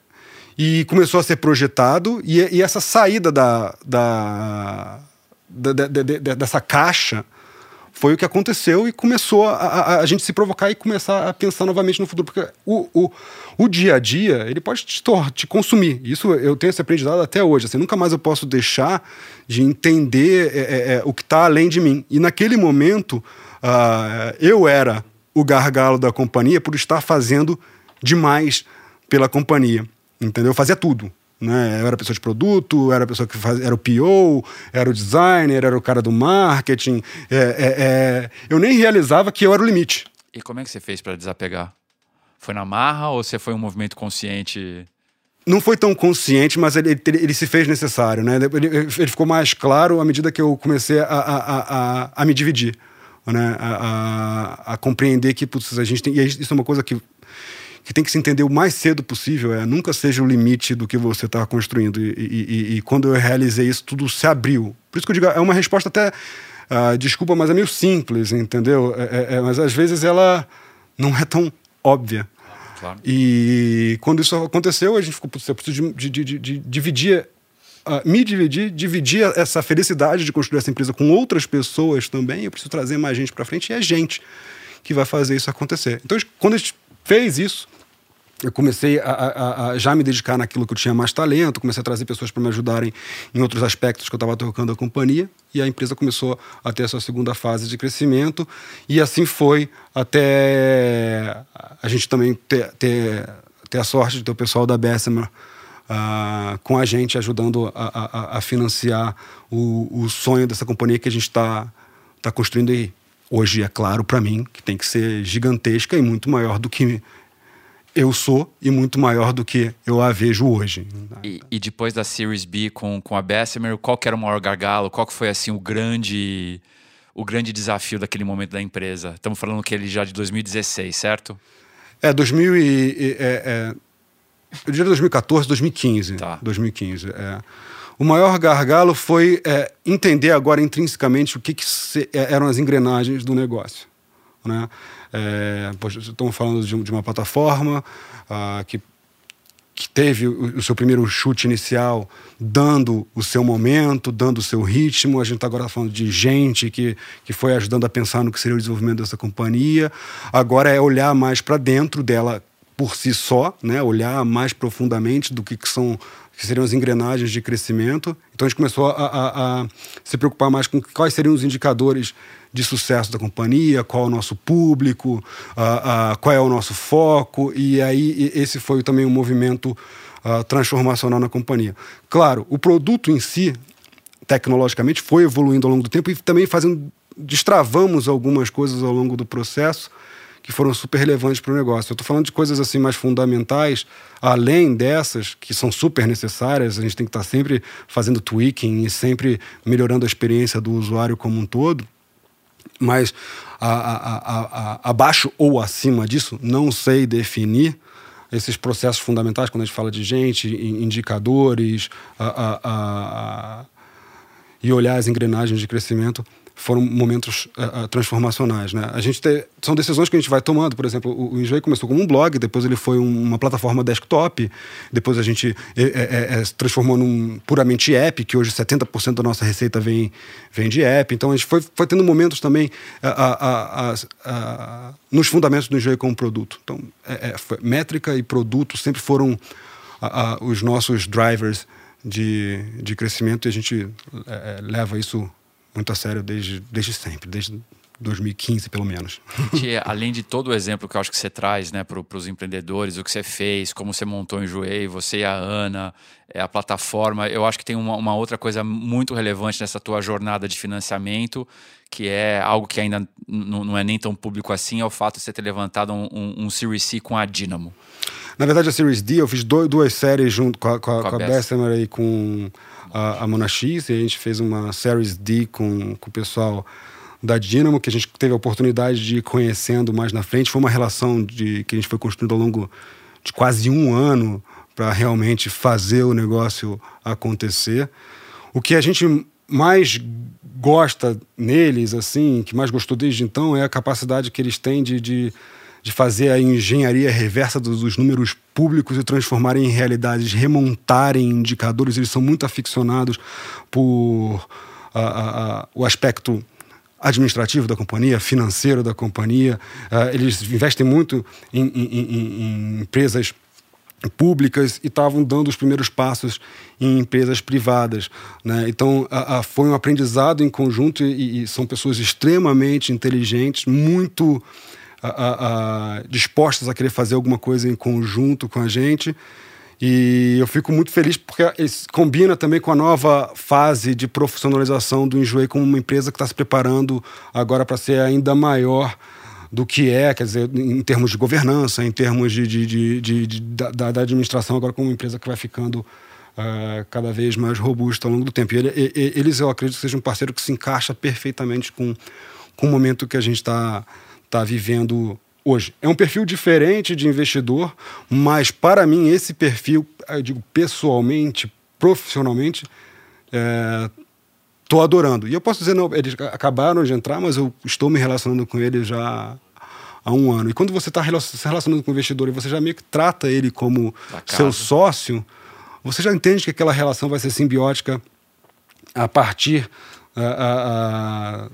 e começou a ser projetado e, e essa saída da, da, da, da dessa caixa foi o que aconteceu e começou a, a, a, gente se provocar e começar a pensar novamente no futuro. Porque o, o, o dia a dia, ele pode te, te consumir. Isso eu tenho esse aprendizado até hoje. Assim, nunca mais eu posso deixar de entender é, é, é o que está além de mim. E naquele momento, uh, eu era o gargalo da companhia por estar fazendo demais pela companhia. Entendeu? Eu fazia tudo. Né? Eu era pessoa de produto, era a pessoa que faz, era o PO, era o designer, era o cara do marketing. É, é, é... Eu nem realizava que eu era o limite. E como é que você fez para desapegar? Foi na marra ou você foi um movimento consciente? Não foi tão consciente, mas ele, ele, ele se fez necessário. Né? Ele, ele, ficou mais claro à medida que eu comecei a, a, a, a me dividir. Né? A, a, a, compreender que putz, a gente tem. E isso é uma coisa que que tem que se entender o mais cedo possível é nunca seja o limite do que você está construindo. E, e, e, quando eu realizei isso, tudo se abriu. Por isso que eu digo, é uma resposta até, uh, desculpa, mas é meio simples, entendeu? É, é, é, mas às vezes ela não é tão óbvia. Claro. E quando isso aconteceu, a gente ficou, eu preciso de, de, de, de dividir Uh, me dividir, dividir essa felicidade de construir essa empresa com outras pessoas também. Eu preciso trazer mais gente para frente e é gente que vai fazer isso acontecer. Então, quando a gente fez isso, eu comecei a, a, a, já me dedicar naquilo que eu tinha mais talento, comecei a trazer pessoas para me ajudarem em outros aspectos que eu estava tocando a companhia, e a empresa começou a ter essa segunda fase de crescimento, e assim foi até a gente também ter, ter, ter a sorte de ter o pessoal da Bessemer uh, com a gente, ajudando a, a financiar o, o, sonho dessa companhia que a gente está tá construindo aí. Hoje é claro para mim que tem que ser gigantesca e muito maior do que eu sou e muito maior do que eu a vejo hoje. E, e depois da Series B com, com a Bessemer, qual que era o maior gargalo? Qual que foi assim o grande o grande desafio daquele momento da empresa? Estamos falando que ele já de 2016, certo? É, 2000 e, é, é, eu diria 2014, 2015. Tá. 2015, é. O maior gargalo foi é, entender agora intrinsecamente o que, que se, é, eram as engrenagens do negócio. Né? É, estamos falando de, de uma plataforma ah, que, que teve o, o, seu primeiro chute inicial dando o seu momento, dando o seu ritmo. A gente está agora falando de gente que, que foi ajudando a pensar no que seria o desenvolvimento dessa companhia. Agora é olhar mais para dentro dela por si só, né? olhar mais profundamente do que, que são que seriam as engrenagens de crescimento. Então a gente começou a, a, a se preocupar mais com quais seriam os indicadores de sucesso da companhia, qual é o nosso público, uh, uh, qual é o nosso foco, e aí esse foi também um movimento uh, transformacional na companhia. Claro, o produto em si, tecnologicamente, foi evoluindo ao longo do tempo e também fazendo, destravamos algumas coisas ao longo do processo que foram super relevantes para o negócio. Eu estou falando de coisas assim mais fundamentais, além dessas, que são super necessárias, a gente tem que estar tá sempre fazendo tweaking e sempre melhorando a experiência do usuário como um todo mas a, a, a, abaixo ou acima disso, não sei definir esses processos fundamentais, quando a gente fala de gente, indicadores, e olhar as engrenagens de crescimento, foram momentos uh, transformacionais. Né? A gente te, são decisões que a gente vai tomando. Por exemplo, o, o Enjoy começou como um blog, depois ele foi um, uma plataforma desktop, depois a gente é, é, é, se transformou num puramente app, que hoje 70% da nossa receita vem, vem de app. Então a gente foi, foi tendo momentos também nos fundamentos do Enjoy como produto. Então, é, foi, métrica e produto sempre foram os nossos drivers de, de crescimento e a gente leva isso muito a sério desde, desde sempre, desde 2015, pelo menos. <laughs> Tia, além de todo o exemplo que eu acho que você traz né, para os empreendedores, o que você fez, como você montou em Joei, você e a Ana, é, a plataforma, eu acho que tem uma, uma, outra coisa muito relevante nessa tua jornada de financiamento, que é algo que ainda não é nem tão público assim, é o fato de você ter levantado um, um, um Series C com a Dynamo. Na verdade, a Series D, eu fiz dois, duas séries junto com a, com a, com a, com a Bessemer e com a, a Mona X, e a gente fez uma Series D com, com o pessoal da Dynamo, que a gente teve a oportunidade de ir conhecendo mais na frente. Foi uma relação de, que a gente foi construindo ao longo de quase um ano para realmente fazer o negócio acontecer. O que a gente mais gosta neles, assim, que mais gostou desde então, é a capacidade que eles têm de, de, de fazer a engenharia reversa dos, números públicos e transformarem em realidades, remontarem indicadores. Eles são muito aficionados por a, a, a, o aspecto administrativo da companhia, financeiro da companhia. Uh, eles investem muito em, em, em, em empresas públicas e estavam dando os primeiros passos em empresas privadas. Né? Então, a, a, foi um aprendizado em conjunto e, e são pessoas extremamente inteligentes, muito a, dispostas a querer fazer alguma coisa em conjunto com a gente. E eu fico muito feliz porque combina também com a nova fase de profissionalização do Enjoei como uma empresa que está se preparando agora para ser ainda maior do que é, quer dizer, em termos de governança, em termos de, de, de, de, da, da, administração, agora como uma empresa que vai ficando uh, cada vez mais robusta ao longo do tempo. E, ele, eles, eu acredito, que sejam um parceiro que se encaixa perfeitamente com, com o momento que a gente está tá vivendo hoje. É um perfil diferente de investidor, mas para mim esse perfil, eu digo pessoalmente, profissionalmente, estou é, adorando. E eu posso dizer, não, eles acabaram de entrar, mas eu estou me relacionando com eles já há um ano. E quando você está se relacionando com o investidor e você já meio que trata ele como seu sócio, você já entende que aquela relação vai ser simbiótica a partir uh, uh,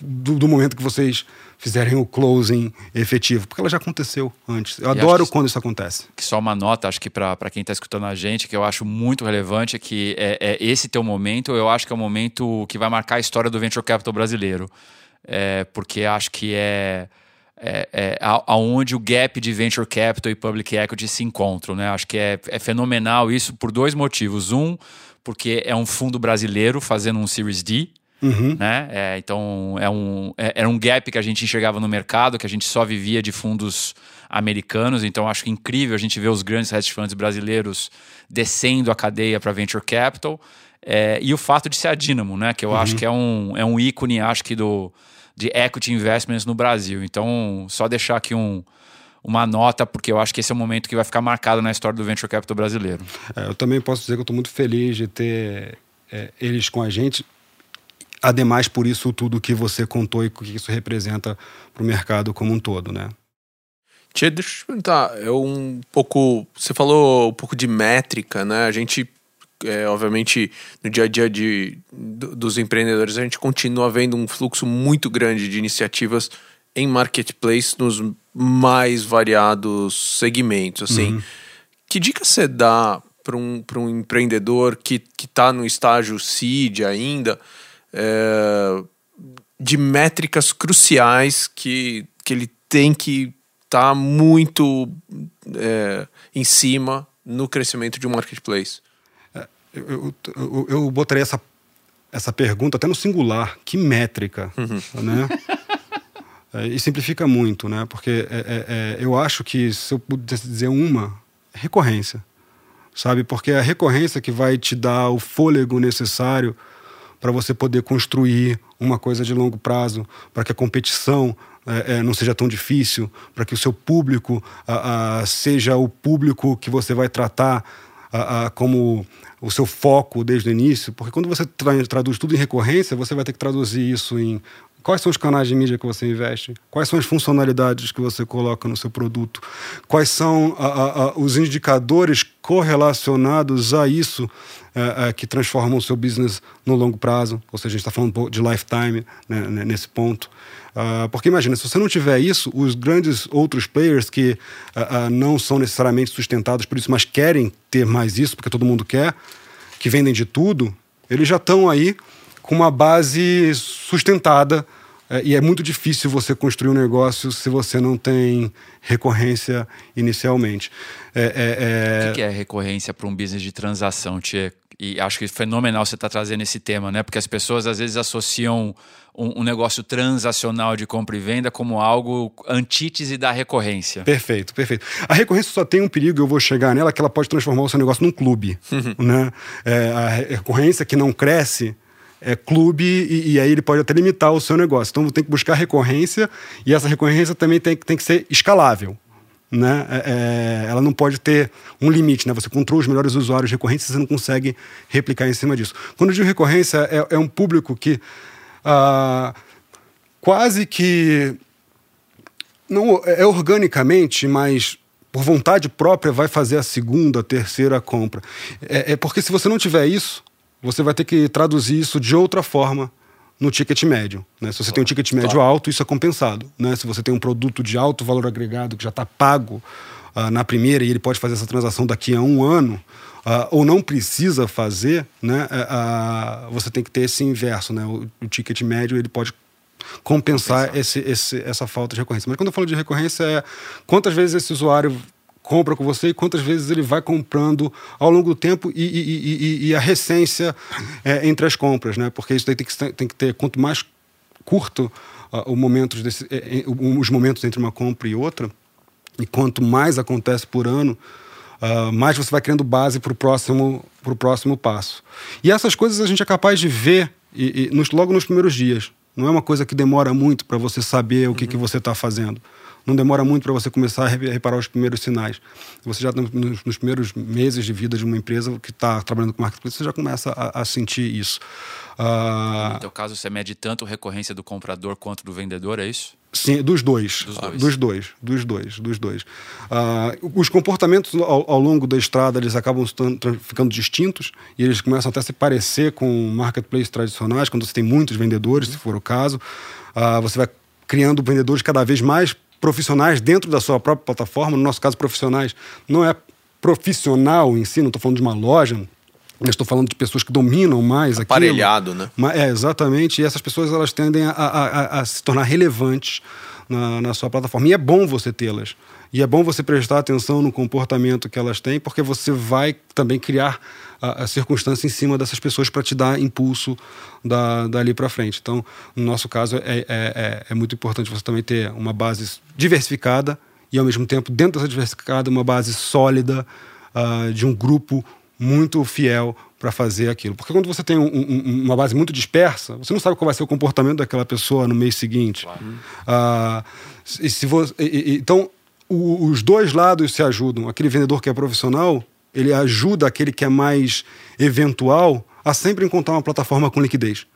do, do momento que vocês fizerem o closing efetivo, porque ela já aconteceu antes. Eu e adoro quando isso acontece. Que só uma nota, acho que para quem está escutando a gente, que eu acho muito relevante, é que é, é, esse teu momento, eu acho que é o momento que vai marcar a história do venture capital brasileiro, é, porque acho que é é, é, aonde o gap de venture capital e public equity se encontram, né? Acho que é, é fenomenal isso por dois motivos. Um, porque é um fundo brasileiro fazendo um Series D, Uhum. Né? É, então é um, é, era um gap que a gente enxergava no mercado, que a gente só vivia de fundos americanos. Então acho incrível a gente ver os grandes hedge funds brasileiros descendo a cadeia para venture capital. É, e o fato de ser a Dynamo, né? que eu uhum. acho que é um, é um ícone acho que do, de equity investments no Brasil. Então, só deixar aqui um, uma nota, porque eu acho que esse é o momento que vai ficar marcado na história do venture capital brasileiro. É, eu também posso dizer que eu estou muito feliz de ter é, eles com a gente ademais por isso tudo que você contou e o que isso representa para o mercado como um todo, né? Tia, deixa eu te perguntar, é um pouco, você falou um pouco de métrica, né? A gente, é, obviamente, no dia a dia de, dos empreendedores, a gente continua vendo um fluxo muito grande de iniciativas em marketplace nos mais variados segmentos, assim. Uhum. Que dica você dá para um, um empreendedor que está no estágio seed ainda, é, de métricas cruciais que, que ele tem que estar tá muito é, em cima no crescimento de um marketplace? É, eu, eu, eu, botaria essa, essa pergunta até no singular. Que métrica? Uhum. Né? <laughs> É, e simplifica muito, né? Porque é, é, é, eu acho que se eu pudesse dizer uma, é recorrência. Sabe? Porque é a recorrência que vai te dar o fôlego necessário para você poder construir uma coisa de longo prazo, para que a competição é, é, não seja tão difícil, para que o seu público a, a, seja o público que você vai tratar a, como o seu foco desde o início, porque quando você tra traduz tudo em recorrência, você vai ter que traduzir isso em Quais são os canais de mídia que você investe? Quais são as funcionalidades que você coloca no seu produto? Quais são a, a, a, os indicadores correlacionados a isso é, é, que transformam o seu business no longo prazo? Ou seja, a gente está falando de lifetime né, nesse ponto. Uh, porque imagina, se você não tiver isso, os grandes outros players que uh, uh, não são necessariamente sustentados por isso, mas querem ter mais isso, porque todo mundo quer, que vendem de tudo, eles já estão aí com uma base sustentada É, e é muito difícil você construir um negócio se você não tem recorrência inicialmente. É, é, o que, é recorrência para um business de transação, Tia? E acho que é fenomenal você estar tá trazendo esse tema, né? Porque as pessoas às vezes associam um, um, negócio transacional de compra e venda como algo antítese da recorrência. Perfeito, perfeito. A recorrência só tem um perigo, eu vou chegar nela, que ela pode transformar o seu negócio num clube. Uhum. Né? É, a recorrência que não cresce é clube e, e, aí ele pode até limitar o seu negócio. Então tem que buscar recorrência e essa recorrência também tem, tem que ser escalável. Né? É, é, ela não pode ter um limite, né? Você controla os melhores usuários recorrentes, você não consegue replicar em cima disso. Quando eu digo recorrência, é, é um público que ah, quase que não é organicamente, mas por vontade própria vai fazer a segunda, a terceira compra. É, é porque se você não tiver isso, você vai ter que traduzir isso de outra forma no ticket médio. Né? Se você tem um ticket médio alto, isso é compensado. Né? Se você tem um produto de alto valor agregado que já está pago uh, na primeira e ele pode fazer essa transação daqui a um ano, uh, ou não precisa fazer, né? Uh, você tem que ter esse inverso. Né? O, o ticket médio ele pode compensar, compensar. Esse, esse, essa falta de recorrência. Mas quando eu falo de recorrência, é quantas vezes esse usuário compra com você e quantas vezes ele vai comprando ao longo do tempo e, e, e, e a recência é, entre as compras, né? Porque isso daí tem que, tem que ter, quanto mais curto uh, o momento desse, é, os momentos entre uma compra e outra, e quanto mais acontece por ano, uh, mais você vai criando base para o próximo, pro próximo passo. E essas coisas a gente é capaz de ver e, nos, logo nos primeiros dias. Não é uma coisa que demora muito para você saber o que, uhum. que você está fazendo não demora muito para você começar a reparar os primeiros sinais. Você já nos, nos primeiros meses de vida de uma empresa que está trabalhando com marketplace, você já começa a, a sentir isso. Uh... No teu caso, você mede tanto a recorrência do comprador quanto do vendedor, é isso? Sim, dos dois. Dos dois. Dos dois, dos dois, dos dois. Uh, os comportamentos ao, ao, longo da estrada, eles acabam ficando distintos e eles começam até a se parecer com marketplaces tradicionais, quando você tem muitos vendedores, se for o caso. Uh, você vai criando vendedores cada vez mais profissionais dentro da sua própria plataforma, no nosso caso, profissionais, não é profissional em si, não estou falando de uma loja, eu estou falando de pessoas que dominam mais Aparelhado, aquilo. né? É, exatamente. E essas pessoas elas tendem a, a, a, a se tornar relevantes na, na, sua plataforma. E é bom você tê-las. E é bom você prestar atenção no comportamento que elas têm, porque você vai também criar a, a circunstância em cima dessas pessoas para te dar impulso da, dali para frente. Então, no nosso caso, é, é, é, é, muito importante você também ter uma base diversificada e, ao mesmo tempo, dentro dessa diversificada, uma base sólida uh, de um grupo muito fiel para fazer aquilo. Porque quando você tem um, um, uma base muito dispersa, você não sabe qual vai ser o comportamento daquela pessoa no mês seguinte. Claro. Uh, e se você, e, e, então, o, os dois lados se ajudam. Aquele vendedor que é profissional ele ajuda aquele que é mais eventual a sempre encontrar uma plataforma com liquidez.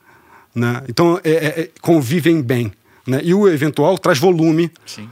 Né? Então, é, é, é convivem bem. Né? E o eventual traz volume Sim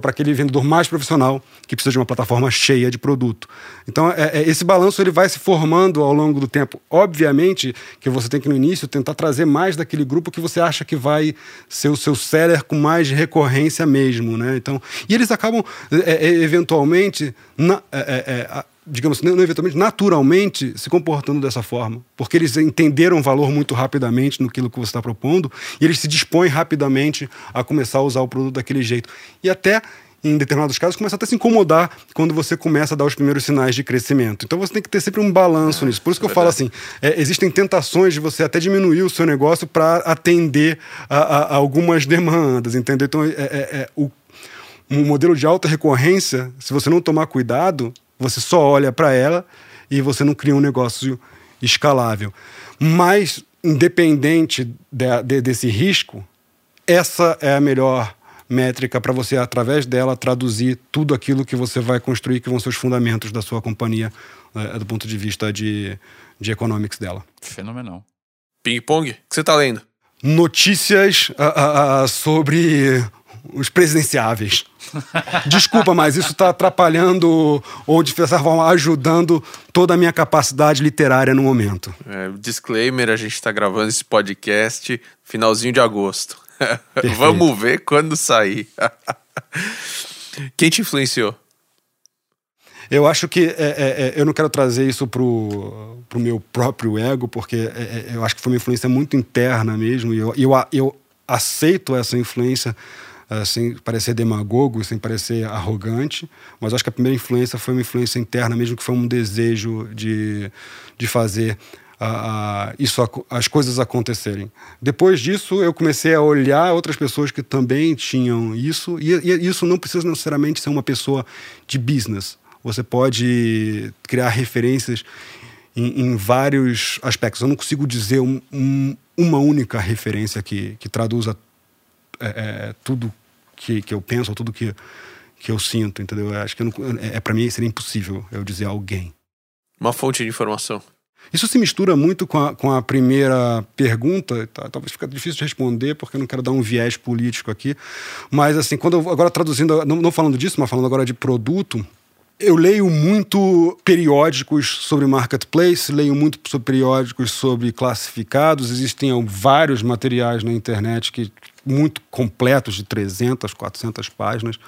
para aquele vendedor mais profissional que precisa de uma plataforma cheia de produto. Então, é, é, esse balanço ele vai se formando ao longo do tempo. Obviamente que você tem que, no início, tentar trazer mais daquele grupo que você acha que vai ser o seu seller com mais recorrência mesmo. Né? Então, e eles acabam, é, é eventualmente, na, é, é, digamos não eventualmente, naturalmente se comportando dessa forma. Porque eles entenderam o valor muito rapidamente no que você está propondo e eles se dispõem rapidamente a começar a usar o produto daquele jeito. E até, em determinados casos, começa até a se incomodar quando você começa a dar os primeiros sinais de crescimento. Então você tem que ter sempre um balanço é, nisso. Por isso que é eu falo assim: é, existem tentações de você até diminuir o seu negócio para atender a, a, a, algumas demandas, entendeu? Então, é, é, é o um modelo de alta recorrência, se você não tomar cuidado, você só olha para ela e você não cria um negócio escalável. Mas, independente de, de, desse risco, essa é a melhor métrica para você, através dela, traduzir tudo aquilo que você vai construir, que vão ser os fundamentos da sua companhia, é, do ponto de vista de, de economics dela. Fenomenal. Ping-pong? O que você está lendo? Notícias uh, uh, sobre os presidenciáveis. Desculpa, mas isso está atrapalhando ou, de certa forma, ajudando toda a minha capacidade literária no momento. É, disclaimer: a gente está gravando esse podcast finalzinho de agosto. <laughs> Vamos ver quando sair. Quem te influenciou? Eu acho que é, é, é, eu não quero trazer isso pro, pro meu próprio ego, porque é, é, eu acho que foi uma influência muito interna mesmo, e eu, eu, eu aceito essa influência sem parecer demagogo, sem parecer arrogante, mas acho que a primeira influência foi uma influência interna mesmo, que foi um desejo de, de fazer uh, isso, as coisas acontecerem. Depois disso, eu comecei a olhar outras pessoas que também tinham isso, e, e isso não precisa necessariamente ser uma pessoa de business. Você pode criar referências em, em, vários aspectos. Eu não consigo dizer um, um, uma única referência que, que traduza é, é, tudo que, que eu penso, tudo que, que eu sinto, entendeu? Eu acho que não, é, é para mim seria impossível eu dizer alguém. Uma fonte de informação. Isso se mistura muito com a, com a primeira pergunta, tá, talvez fique difícil de responder, porque eu não quero dar um viés político aqui. Mas, assim, quando eu, agora traduzindo, não, não falando disso, mas falando agora de produto, eu leio muito periódicos sobre marketplace, leio muito sobre periódicos sobre classificados. Existem vários materiais na internet que muito completos de 300, 400 páginas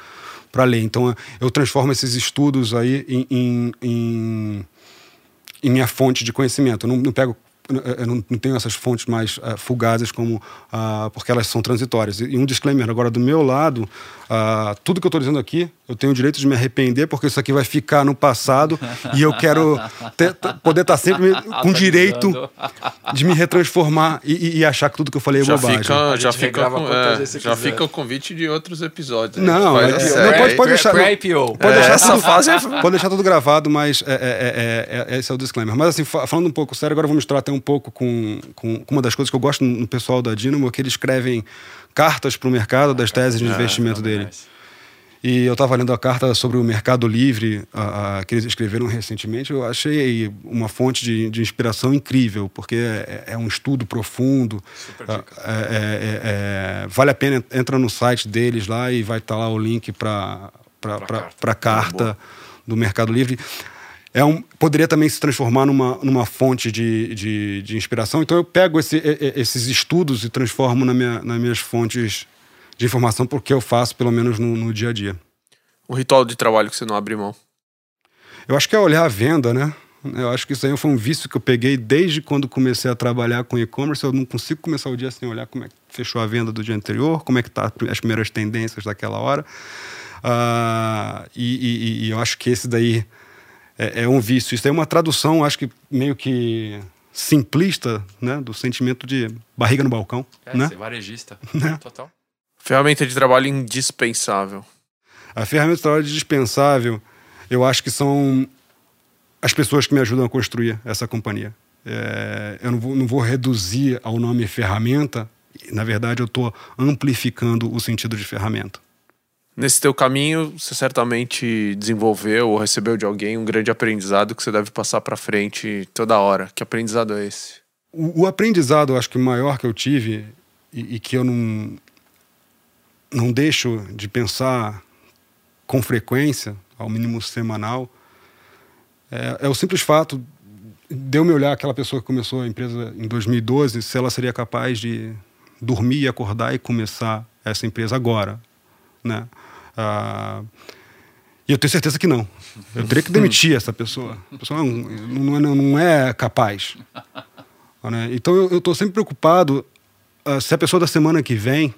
para ler. Então eu transformo esses estudos aí em, em, em, em minha fonte de conhecimento. Eu não, não pego eu não, não tenho essas fontes mais uh, fugazes como uh, porque elas são transitórias. E um disclaimer agora do meu lado, uh, tudo que eu estou dizendo aqui, eu tenho o direito de me arrepender porque isso aqui vai ficar no passado <laughs> e eu quero ter, poder estar sempre com direito de me retransformar e, e, achar que tudo que eu falei é já bobagem. Fica, já fica, com, é, já fica o convite de outros episódios. Não, é, não pode, pode deixar. Pode deixar essa tudo, fase é... pode deixar tudo gravado, mas é, é, é, esse é o disclaimer. Mas assim, falando um pouco sério, agora eu vou misturar até um pouco com, com, uma das coisas que eu gosto no pessoal da Dynamo, que eles escrevem cartas para o mercado das teses de investimento dele. E eu estava lendo a carta sobre o Mercado Livre, a, a, que eles escreveram recentemente. Eu achei uma fonte de, de inspiração incrível, porque é, é, um estudo profundo. É, é, é, é, vale a pena, entra no site deles lá e vai estar tá lá o link para a carta do Mercado Livre é um, poderia também se transformar numa, numa fonte de, de, de inspiração. Então eu pego esse, esses estudos e transformo na minha, nas minhas fontes de informação, porque eu faço, pelo menos no, no dia a dia. Um ritual de trabalho que você não abre mão? Eu acho que é olhar a venda, né? Eu acho que isso aí foi um vício que eu peguei desde quando comecei a trabalhar com e-commerce. Eu não consigo começar o dia sem olhar como é que fechou a venda do dia anterior, como é que tá as primeiras tendências daquela hora. Uh, e, e, e eu acho que esse daí é, é um vício. Isso é uma tradução, acho que meio que simplista, né, do sentimento de barriga no balcão, é, né? Ser varejista, <laughs> né? total. Ferramenta de trabalho indispensável. A ferramenta de trabalho indispensável, eu acho que são as pessoas que me ajudam a construir essa companhia. É, eu não vou, não vou reduzir ao nome ferramenta, na verdade eu estou amplificando o sentido de ferramenta. Nesse teu caminho, você certamente desenvolveu ou recebeu de alguém um grande aprendizado que você deve passar para frente toda hora. Que aprendizado é esse? O, o aprendizado, acho que maior que eu tive e, e, que eu não não deixo de pensar com frequência, ao mínimo semanal, é, é o simples fato de eu me olhar aquela pessoa que começou a empresa em 2012, se ela seria capaz de dormir e acordar e começar essa empresa agora, né? Ah, e eu tenho certeza que não. Eu teria que demitir essa pessoa. A pessoa não, não, não, não é capaz. Né? Então eu estou sempre preocupado uh, se a pessoa da semana que vem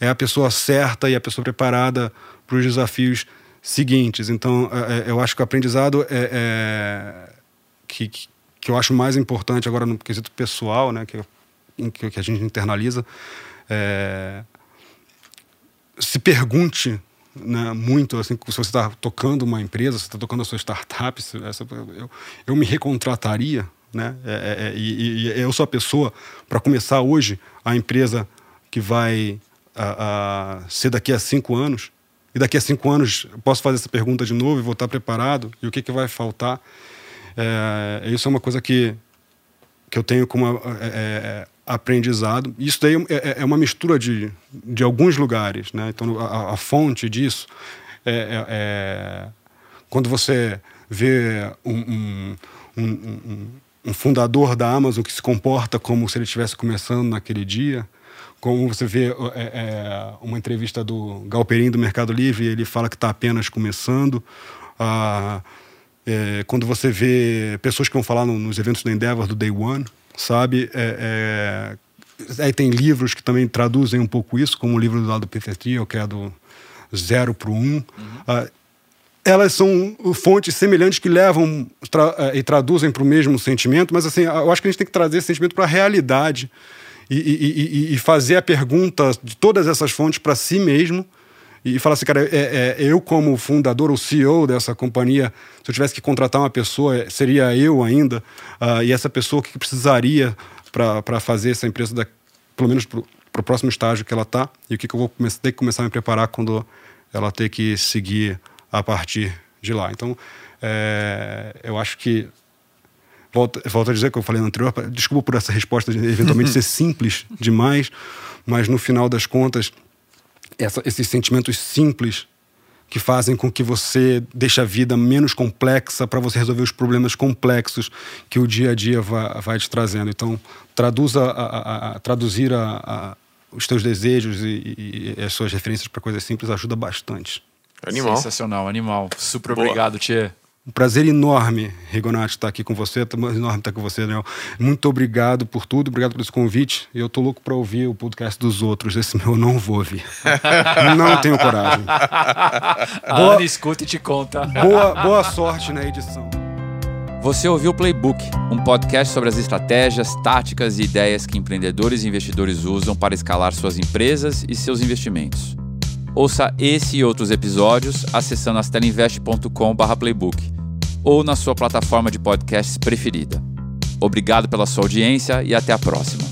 é a pessoa certa e a pessoa preparada para os desafios seguintes. Então uh, eu acho que o aprendizado é, é que, que eu acho mais importante agora no quesito pessoal, né, que, que a gente internaliza, é, se pergunte né, muito assim se você está tocando uma empresa, se está tocando a sua startup, se, essa, eu, eu me recontrataria, né? É, é, é e, e, eu sou a pessoa para começar hoje a empresa que vai a, a, ser daqui a cinco anos. E daqui a cinco anos posso fazer essa pergunta de novo e vou estar preparado. E o que, que vai faltar? É, isso é uma coisa que, que eu tenho como é, é aprendizado. Isso daí é, é, é, uma mistura de, de alguns lugares. Né? Então, a, a fonte disso é, é, é quando você vê um, um, um, um, fundador da Amazon que se comporta como se ele estivesse começando naquele dia. Como você vê é, uma entrevista do Galperin do Mercado Livre, ele fala que está apenas começando. Ah, é, quando você vê pessoas que vão falar no, nos eventos da Endeavor do Day One, sabe? É, é, aí tem livros que também traduzem um pouco isso, como o livro do lado Peter Thiel, que é do zero para o um. Uhum. Ah, elas são fontes semelhantes que levam tra é, e traduzem para o mesmo sentimento, mas assim, eu acho que a gente tem que trazer esse sentimento para a realidade e, e, e, e, fazer a pergunta de todas essas fontes para si mesmo e falar assim, cara, é, é, eu como fundador ou CEO dessa companhia, se eu tivesse que contratar uma pessoa, seria eu ainda, uh, e essa pessoa o que precisaria para fazer essa empresa, da, pelo menos para o próximo estágio que ela está, e o que, que eu vou ter que começar a me preparar quando ela ter que seguir a partir de lá. Então, é, eu acho que volto, volto a dizer que eu falei no anterior, desculpa por essa resposta de eventualmente <laughs> ser simples demais, mas no final das contas essa, esses sentimentos simples que fazem com que você deixe a vida menos complexa para você resolver os problemas complexos que o dia a dia vai, vai te trazendo. Então, traduza a, a, a traduzir a, os teus desejos e, e as suas referências para coisas simples ajuda bastante. Animal. Sensacional, animal. Super Boa. obrigado, Tchê. Um prazer enorme, Rigonato, estar aqui com você. É enorme estar com você, Daniel. Muito obrigado por tudo, obrigado por esse convite. Eu tô louco para ouvir o podcast dos outros. Esse meu eu não vou ouvir. <laughs> não tenho coragem. A boa, Ana escuta e te conta. Boa, boa sorte na edição. Você ouviu o Playbook, um podcast sobre as estratégias, táticas e ideias que empreendedores e investidores usam para escalar suas empresas e seus investimentos. Ouça esse e outros episódios acessando astelinvest.com/playbook ou na sua plataforma de podcasts preferida. Obrigado pela sua audiência e até a próxima.